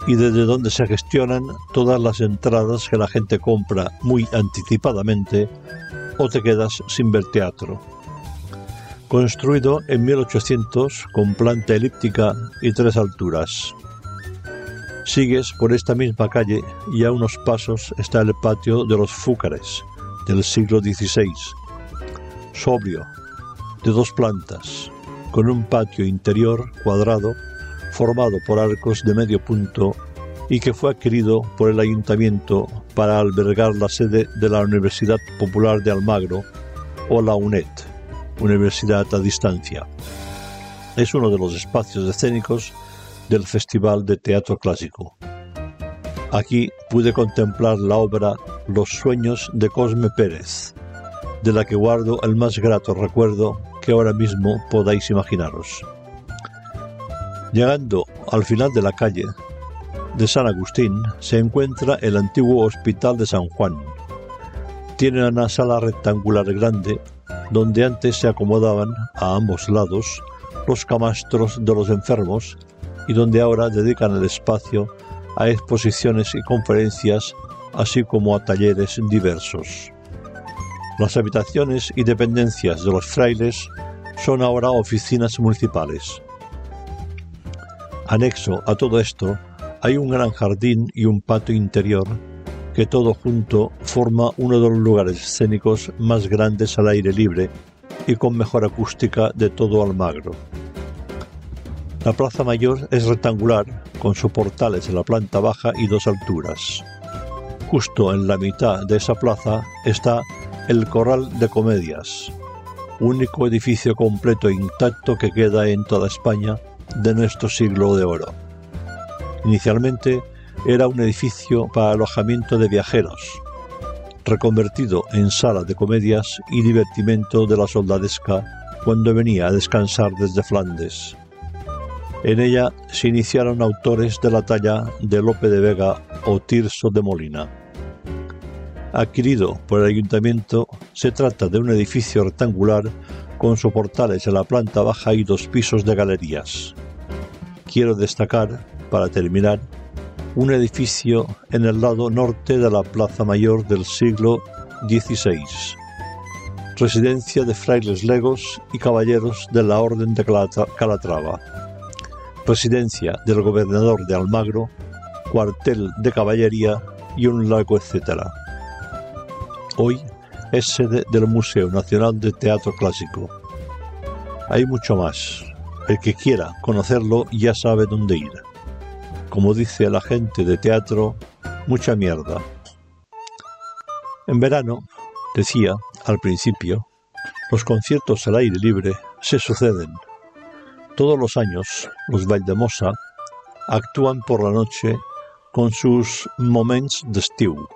y desde donde se gestionan todas las entradas que la gente compra muy anticipadamente o te quedas sin ver teatro. Construido en 1800 con planta elíptica y tres alturas. Sigues por esta misma calle y a unos pasos está el patio de los Fúcares del siglo XVI, sobrio, de dos plantas, con un patio interior cuadrado formado por arcos de medio punto y que fue adquirido por el ayuntamiento para albergar la sede de la Universidad Popular de Almagro o la UNED, Universidad a Distancia. Es uno de los espacios escénicos del Festival de Teatro Clásico. Aquí pude contemplar la obra Los sueños de Cosme Pérez, de la que guardo el más grato recuerdo que ahora mismo podáis imaginaros. Llegando al final de la calle de San Agustín se encuentra el antiguo Hospital de San Juan. Tiene una sala rectangular grande donde antes se acomodaban a ambos lados los camastros de los enfermos y donde ahora dedican el espacio a exposiciones y conferencias, así como a talleres diversos. Las habitaciones y dependencias de los frailes son ahora oficinas municipales. Anexo a todo esto hay un gran jardín y un patio interior que todo junto forma uno de los lugares escénicos más grandes al aire libre y con mejor acústica de todo Almagro. La plaza mayor es rectangular, con soportales en la planta baja y dos alturas. Justo en la mitad de esa plaza está el Corral de Comedias, único edificio completo intacto que queda en toda España de nuestro siglo de oro. Inicialmente era un edificio para alojamiento de viajeros, reconvertido en sala de comedias y divertimento de la soldadesca cuando venía a descansar desde Flandes. En ella se iniciaron autores de la talla de Lope de Vega o Tirso de Molina. Adquirido por el ayuntamiento, se trata de un edificio rectangular con soportales en la planta baja y dos pisos de galerías. Quiero destacar, para terminar, un edificio en el lado norte de la Plaza Mayor del siglo XVI, residencia de frailes legos y caballeros de la Orden de Calatrava, residencia del gobernador de Almagro, cuartel de caballería y un lago, etcétera. Hoy es sede del Museo Nacional de Teatro Clásico. Hay mucho más. El que quiera conocerlo ya sabe dónde ir. Como dice la gente de teatro, mucha mierda. En verano, decía al principio, los conciertos al aire libre se suceden. Todos los años, los Valdemosa actúan por la noche con sus Moments de Stew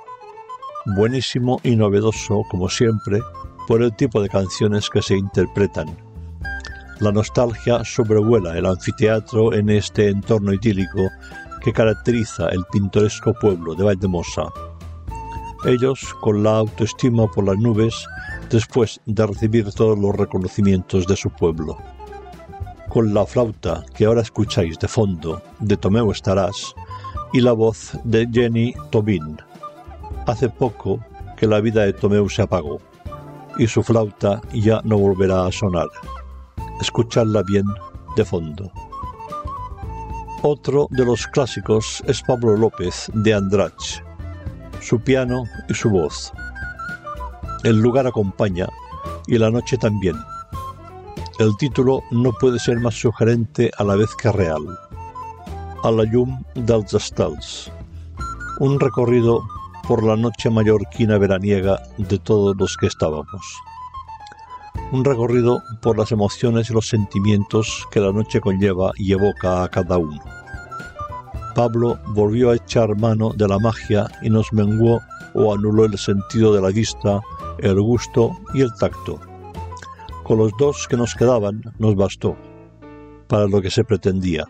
buenísimo y novedoso, como siempre, por el tipo de canciones que se interpretan. La nostalgia sobrevuela el anfiteatro en este entorno idílico que caracteriza el pintoresco pueblo de Valdemosa. Ellos, con la autoestima por las nubes, después de recibir todos los reconocimientos de su pueblo. Con la flauta que ahora escucháis de fondo de Tomeo Estarás y la voz de Jenny Tobin, Hace poco que la vida de Tomeu se apagó y su flauta ya no volverá a sonar. Escuchadla bien de fondo. Otro de los clásicos es Pablo López de Andrach, su piano y su voz. El lugar acompaña y la noche también. El título no puede ser más sugerente a la vez que real. A la llum. Un recorrido por la noche mallorquina veraniega de todos los que estábamos. Un recorrido por las emociones y los sentimientos que la noche conlleva y evoca a cada uno. Pablo volvió a echar mano de la magia y nos menguó o anuló el sentido de la vista, el gusto y el tacto. Con los dos que nos quedaban nos bastó para lo que se pretendía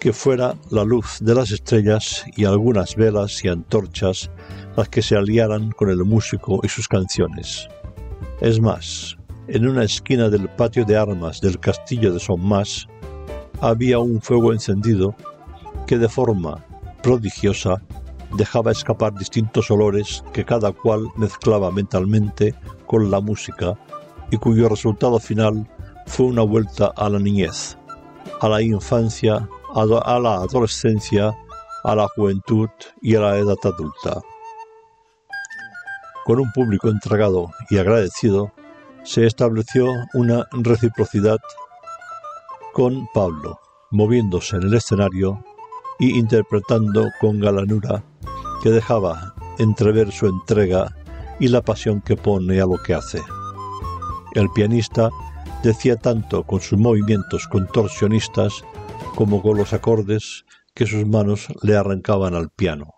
que fuera la luz de las estrellas y algunas velas y antorchas las que se aliaran con el músico y sus canciones. Es más, en una esquina del patio de armas del castillo de Son había un fuego encendido que de forma prodigiosa dejaba escapar distintos olores que cada cual mezclaba mentalmente con la música y cuyo resultado final fue una vuelta a la niñez, a la infancia a la adolescencia, a la juventud y a la edad adulta. Con un público entregado y agradecido, se estableció una reciprocidad con Pablo, moviéndose en el escenario y interpretando con galanura que dejaba entrever su entrega y la pasión que pone a lo que hace. El pianista decía tanto con sus movimientos contorsionistas como con los acordes que sus manos le arrancaban al piano.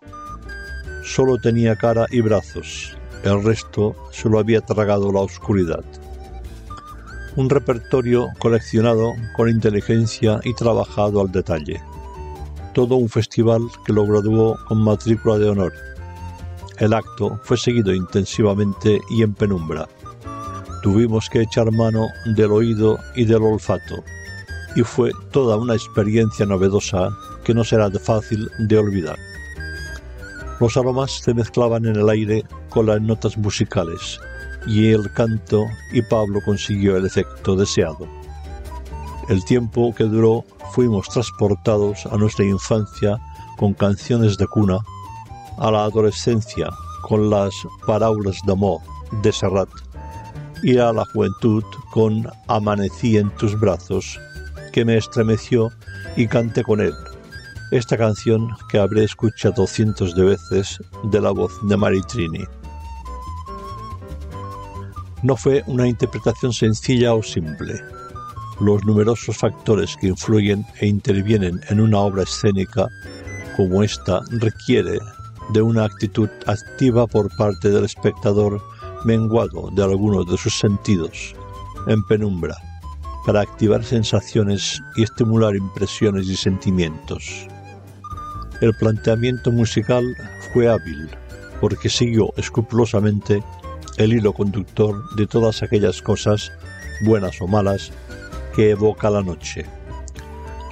Solo tenía cara y brazos, el resto se lo había tragado la oscuridad. Un repertorio coleccionado con inteligencia y trabajado al detalle. Todo un festival que lo graduó con matrícula de honor. El acto fue seguido intensivamente y en penumbra. Tuvimos que echar mano del oído y del olfato, y fue toda una experiencia novedosa que no será fácil de olvidar. Los aromas se mezclaban en el aire con las notas musicales y el canto y Pablo consiguió el efecto deseado. El tiempo que duró fuimos transportados a nuestra infancia con canciones de cuna, a la adolescencia con las parábolas d'amor de Serrat y a la juventud con Amanecí en tus brazos, que me estremeció y canté con él. Esta canción que habré escuchado cientos de veces de la voz de Maritrini. No fue una interpretación sencilla o simple. Los numerosos factores que influyen e intervienen en una obra escénica como esta requiere de una actitud activa por parte del espectador menguado de algunos de sus sentidos, en penumbra, para activar sensaciones y estimular impresiones y sentimientos. El planteamiento musical fue hábil, porque siguió escrupulosamente el hilo conductor de todas aquellas cosas, buenas o malas, que evoca la noche.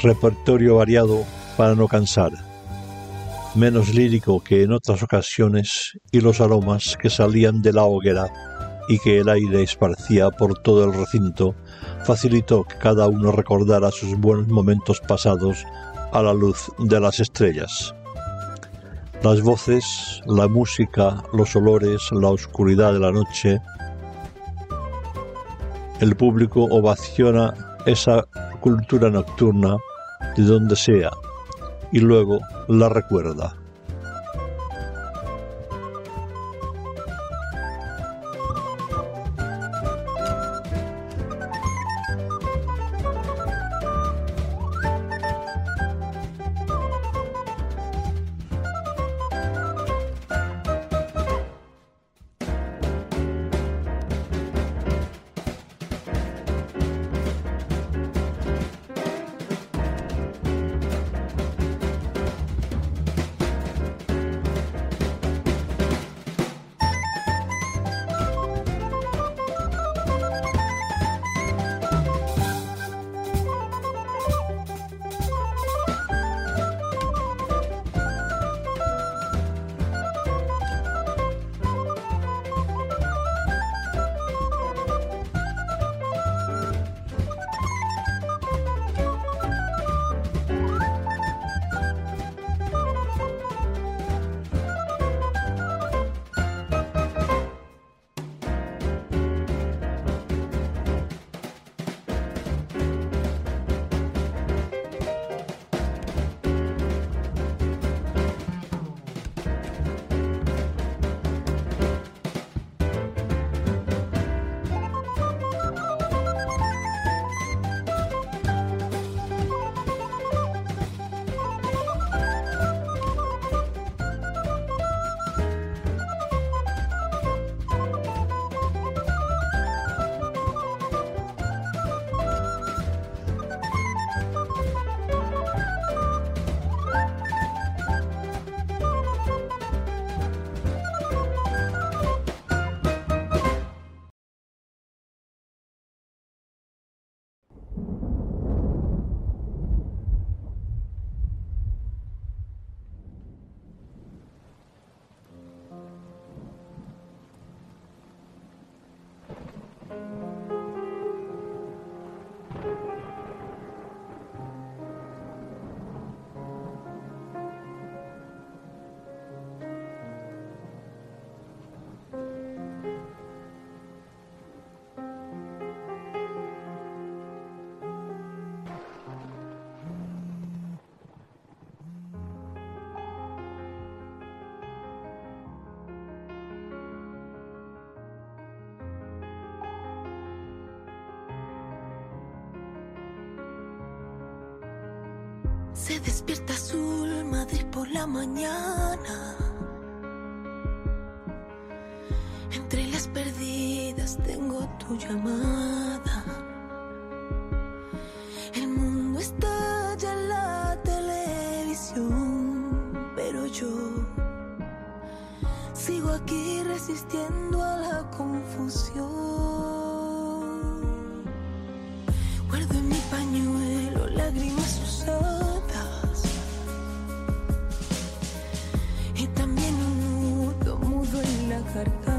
Repertorio variado para no cansar, menos lírico que en otras ocasiones, y los aromas que salían de la hoguera y que el aire esparcía por todo el recinto facilitó que cada uno recordara sus buenos momentos pasados a la luz de las estrellas. Las voces, la música, los olores, la oscuridad de la noche. El público ovaciona esa cultura nocturna de donde sea y luego la recuerda. Despierta azul Madrid por la mañana. Entre las perdidas tengo tu llamada. dejar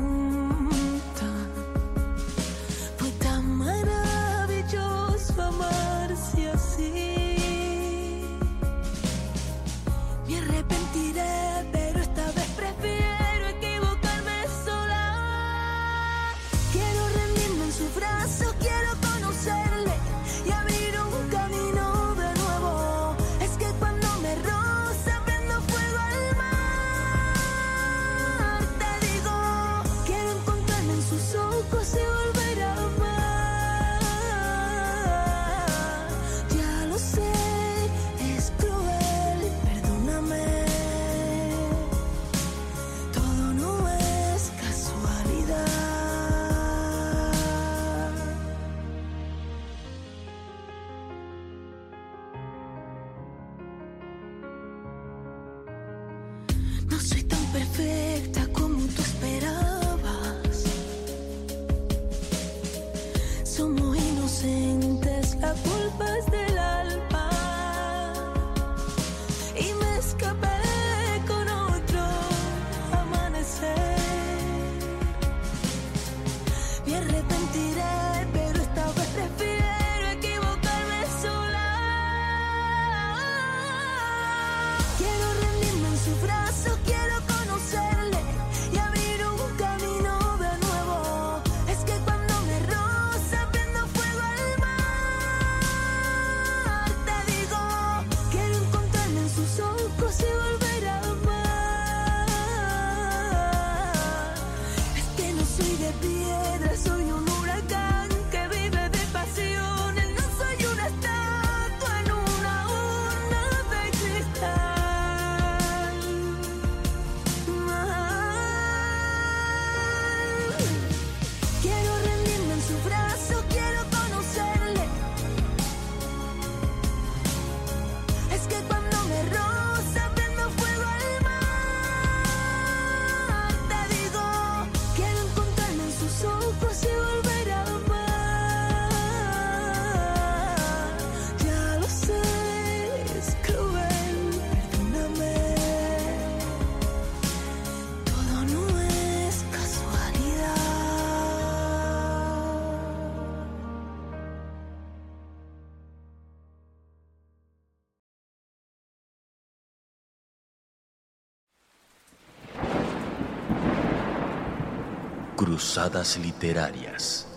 Cruzadas literarias.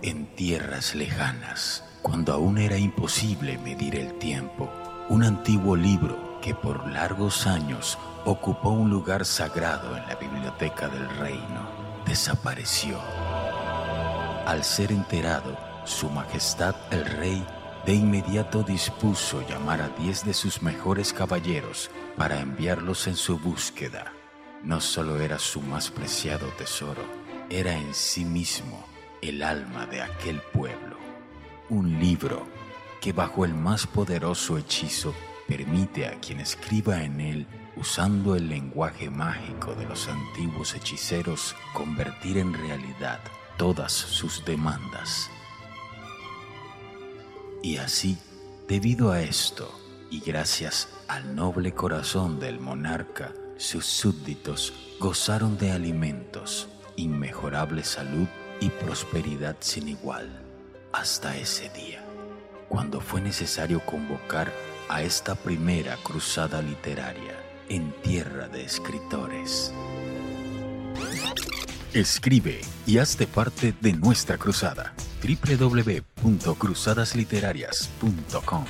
En tierras lejanas, cuando aún era imposible medir el tiempo, un antiguo libro que por largos años ocupó un lugar sagrado en la biblioteca del reino desapareció. Al ser enterado, Su Majestad el Rey de inmediato dispuso llamar a diez de sus mejores caballeros para enviarlos en su búsqueda. No solo era su más preciado tesoro, era en sí mismo el alma de aquel pueblo. Un libro que bajo el más poderoso hechizo permite a quien escriba en él, usando el lenguaje mágico de los antiguos hechiceros, convertir en realidad todas sus demandas. Y así, debido a esto, y gracias al noble corazón del monarca, sus súbditos gozaron de alimentos, inmejorable salud y prosperidad sin igual, hasta ese día, cuando fue necesario convocar a esta primera cruzada literaria en tierra de escritores. Escribe y hazte parte de nuestra cruzada www.cruzadasliterarias.com.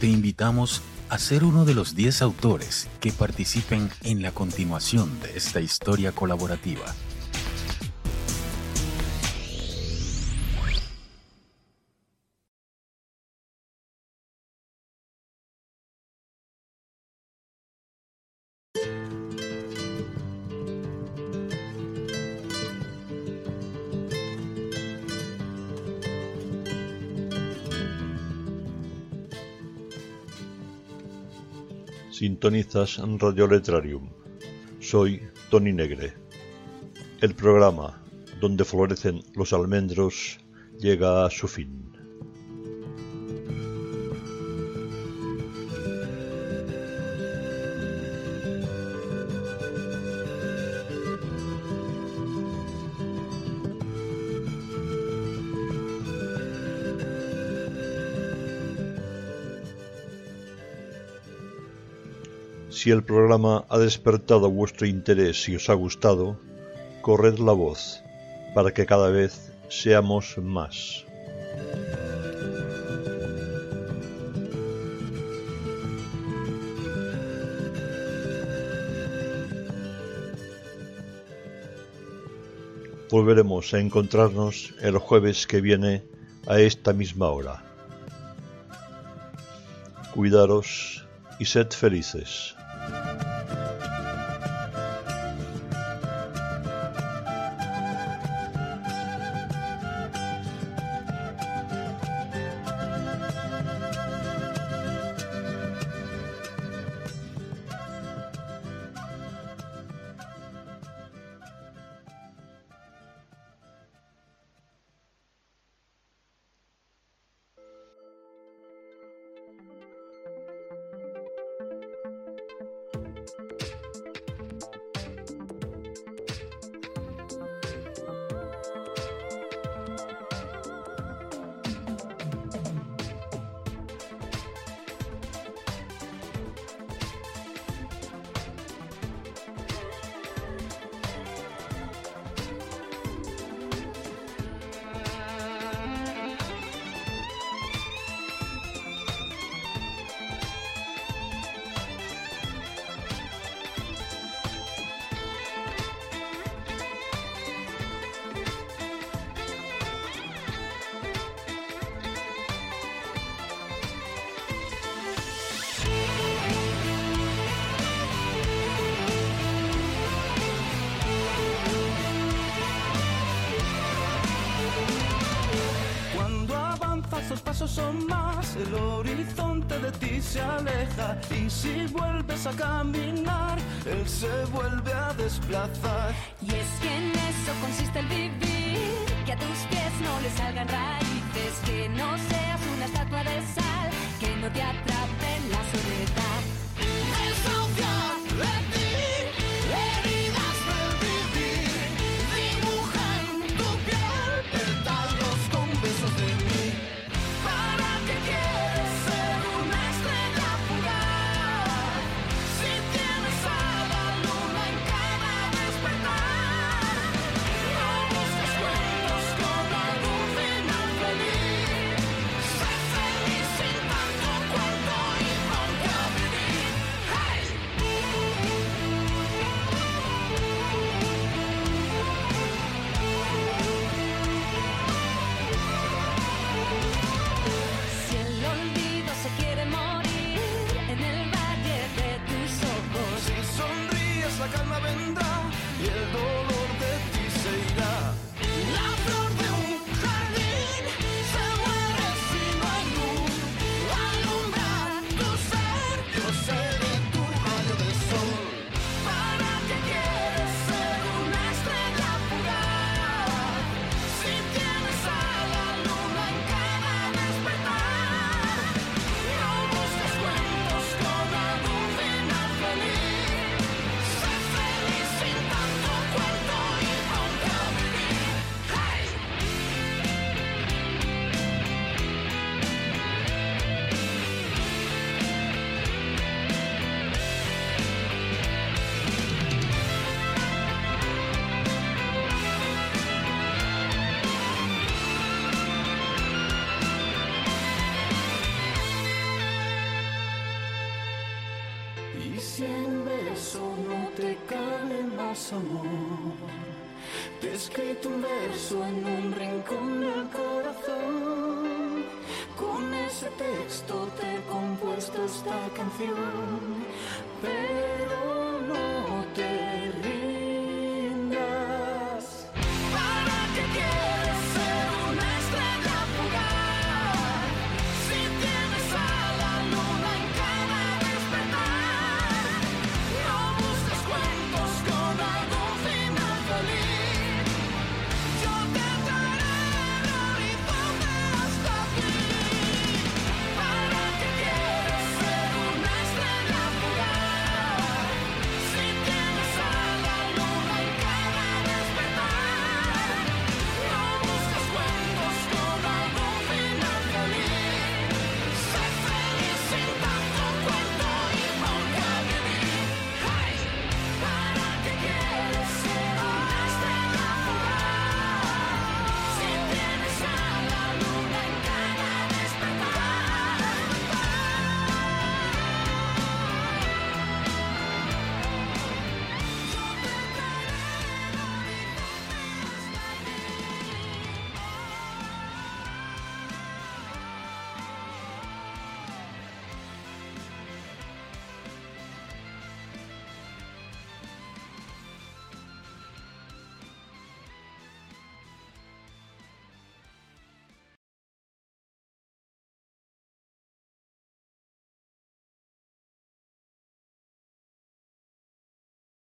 Te invitamos a ser uno de los 10 autores que participen en la continuación de esta historia colaborativa. Sintonizas Radio Letrarium. Soy Tony Negre. El programa donde florecen los almendros llega a su fin. Si el programa ha despertado vuestro interés y os ha gustado, corred la voz para que cada vez seamos más. Volveremos a encontrarnos el jueves que viene a esta misma hora. Cuidaros y sed felices. 等，也懂。